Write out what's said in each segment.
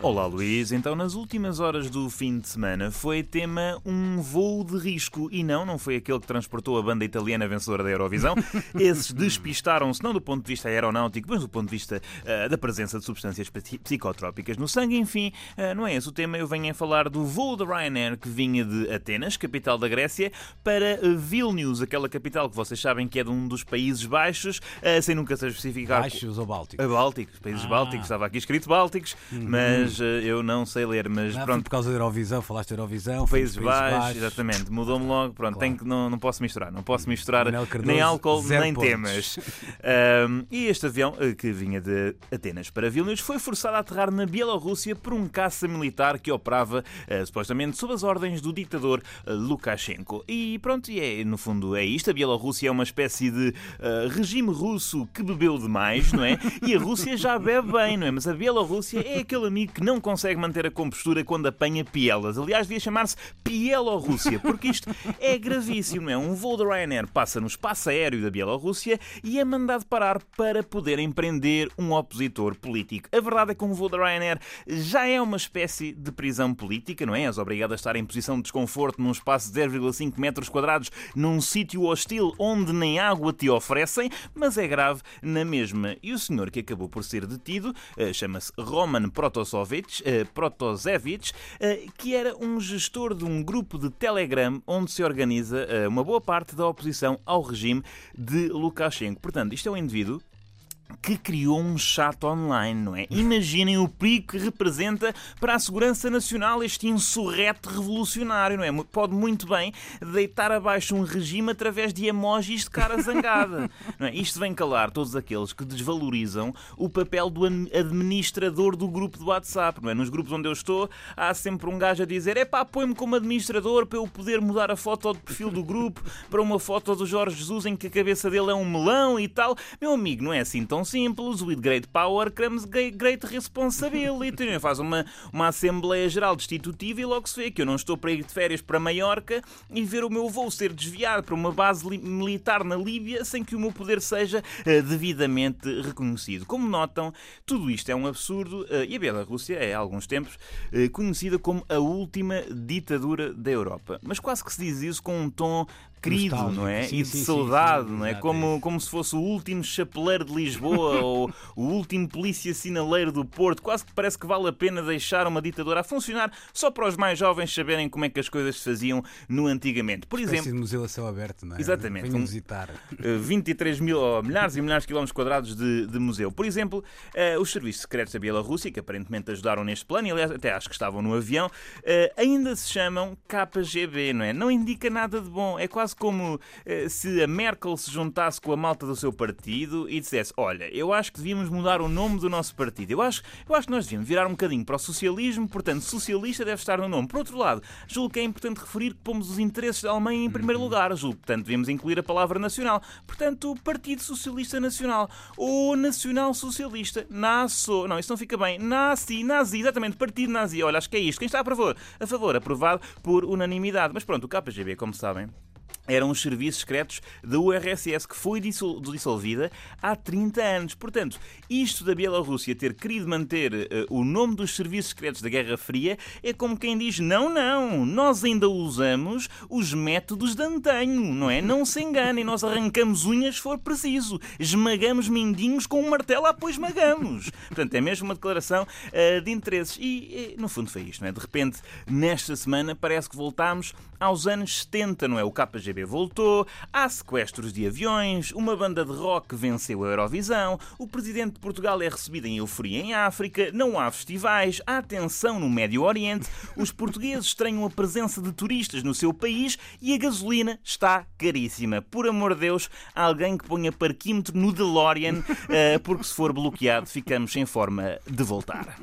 Olá Luís, então nas últimas horas do fim de semana foi tema um voo de risco e não, não foi aquele que transportou a banda italiana vencedora da Eurovisão. Esses despistaram-se não do ponto de vista aeronáutico, mas do ponto de vista uh, da presença de substâncias psicotrópicas no sangue. Enfim, uh, não é esse o tema, eu venho a falar do voo da Ryanair que vinha de Atenas, capital da Grécia, para Vilnius, aquela capital que vocês sabem que é de um dos Países Baixos, uh, sem nunca ser especificado. Baixos ou Bálticos? Bálticos, Países ah. Bálticos, estava aqui escrito Bálticos, uhum. mas mas eh, eu não sei ler. Mas não, pronto. por causa da Eurovisão, falaste da Eurovisão. Países, Baixos, Baixos, exatamente. Mudou-me logo. Pronto, claro. tenho que, não, não posso misturar. Não posso misturar Cardoso, nem álcool nem pontos. temas. um, e este avião, eh, que vinha de Atenas para Vilnius, foi forçado a aterrar na Bielorrússia por um caça militar que operava uh, supostamente sob as ordens do ditador uh, Lukashenko. E pronto, e é, no fundo é isto. A Bielorrússia é uma espécie de uh, regime russo que bebeu demais, não é? E a Rússia já bebe bem, não é? Mas a Bielorrússia é aquele amigo que não consegue manter a compostura quando apanha pielas. Aliás, devia chamar-se Bielorrússia, porque isto é gravíssimo, não é? Um voo da Ryanair passa no espaço aéreo da Bielorrússia e é mandado parar para poder empreender um opositor político. A verdade é que um voo da Ryanair já é uma espécie de prisão política, não é? És obrigado a estar em posição de desconforto num espaço de 0,5 metros quadrados, num sítio hostil onde nem água te oferecem, mas é grave na mesma. E o senhor que acabou por ser detido eh, chama-se Roman Eh, Protosevich, eh, que era um gestor de um grupo de Telegram onde se organiza eh, uma boa parte da oposição ao regime de Lukashenko. Portanto, isto é um indivíduo que criou um chat online, não é? Imaginem o perigo que representa para a segurança nacional este insurreto revolucionário, não é? Pode muito bem deitar abaixo um regime através de emojis de cara zangada. Não é? Isto vem calar todos aqueles que desvalorizam o papel do administrador do grupo do WhatsApp, não é? Nos grupos onde eu estou, há sempre um gajo a dizer: é pá, põe-me como administrador para eu poder mudar a foto de perfil do grupo para uma foto do Jorge Jesus em que a cabeça dele é um melão e tal. Meu amigo, não é assim tão simples. With great power comes great responsibility. Faz uma, uma Assembleia Geral Destitutiva e logo se vê que eu não estou para ir de férias para Maiorca e ver o meu voo ser desviado para uma base militar na Líbia sem que o meu poder seja uh, devidamente reconhecido. Como notam, tudo isto é um absurdo uh, e a Bielorrússia é, há alguns tempos, uh, conhecida como a última ditadura da Europa. Mas quase que se diz isso com um tom querido, não é? Sim, e de sim, saudade, sim, não é? Como, como se fosse o último chapeleiro de Lisboa ou o último polícia sinaleiro do Porto. Quase que parece que vale a pena deixar uma ditadura a funcionar só para os mais jovens saberem como é que as coisas se faziam no antigamente. Por exemplo, de museu a céu aberto, não é? Exatamente. Venham visitar. 23 eh, mil, milhares e milhares de quilómetros quadrados de, de museu. Por exemplo, uh, os serviços secretos da Bielorrússia, que aparentemente ajudaram neste plano, e aliás até acho que estavam no avião, uh, ainda se chamam KGB, não é? Não indica nada de bom. É quase como eh, se a Merkel se juntasse com a malta do seu partido e dissesse: Olha, eu acho que devíamos mudar o nome do nosso partido. Eu acho, eu acho que nós devíamos virar um bocadinho para o socialismo, portanto, socialista deve estar no nome. Por outro lado, julgo que é importante referir que pomos os interesses da Alemanha em primeiro lugar. Julgo, portanto, devemos incluir a palavra nacional. Portanto, o Partido Socialista Nacional ou Nacional Socialista. Nasso. Não, isso não fica bem. Nazi, nazi, exatamente, Partido Nazi. Olha, acho que é isto. Quem está a favor? A favor, aprovado por unanimidade. Mas pronto, o KGB, como sabem, eram os serviços secretos da URSS, que foi dissolvida há 30 anos. Portanto, isto da Bielorrússia ter querido manter uh, o nome dos serviços secretos da Guerra Fria é como quem diz: não, não, nós ainda usamos os métodos de antanho, não é? Não se enganem, nós arrancamos unhas se for preciso, esmagamos mindinhos com um martelo, ah, pois esmagamos. Portanto, é mesmo uma declaração uh, de interesses. E, no fundo, foi isto, não é? De repente, nesta semana, parece que voltámos aos anos 70, não é? O KGB voltou, há sequestros de aviões, uma banda de rock venceu a Eurovisão, o presidente de Portugal é recebido em euforia em África, não há festivais, há tensão no Médio Oriente, os portugueses estranham a presença de turistas no seu país e a gasolina está caríssima. Por amor de Deus, alguém que ponha parquímetro no DeLorean, eh, porque se for bloqueado ficamos sem forma de voltar.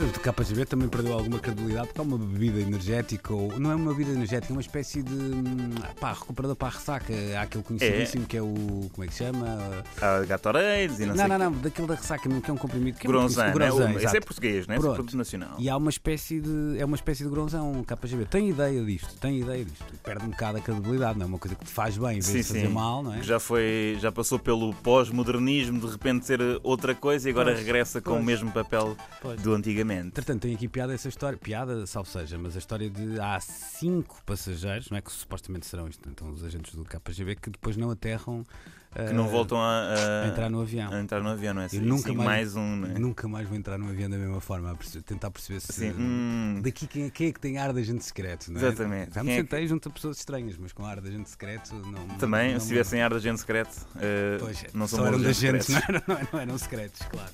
O KGB também perdeu alguma credibilidade porque é uma bebida energética, ou não é uma bebida energética, é uma espécie de hum, pá, recuperador para a ressaca. Há aquele conhecidíssimo que é o. como é que se chama? Há Gatorades e não, Não, sei não, o quê. não, daquele da ressaca mesmo, que é um comprimido que é muito Gronzan, né? Gronzan, O- Esse é português, né? Esse é Pronto. produto nacional. E há uma espécie de. É uma espécie de grãozão, KGB. Tem ideia disto, tem ideia disto. Perde um bocado a credibilidade, não é uma coisa que te faz bem em vez de fazer sim. mal, não é? Já foi, já passou pelo pós-modernismo, de repente ser outra coisa e agora Pois, regressa com o pois. mesmo papel Pois. do antigamente. Entretanto, tem aqui piada essa história, piada, salvo seja, mas a história de há cinco passageiros, não é que supostamente serão isto, então os agentes do KGB, que depois não aterram. Que não voltam a, a- a entrar no avião. a entrar no avião, não é? Eu Sim, nunca sim, mais- um, não é? Nunca mais vou entrar no avião da mesma forma, a perce- tentar perceber se. Assim, hum, Daqui quem, quem é que tem ar de agente secreto, não é? Exatamente. Já me Quem é sentei junto a pessoas estranhas, mas com ar de agente secreto não. também, não se me- tivessem ar de agente secreto, eh, Pois, não são eram de agentes não não eram- não eram secretos, claro.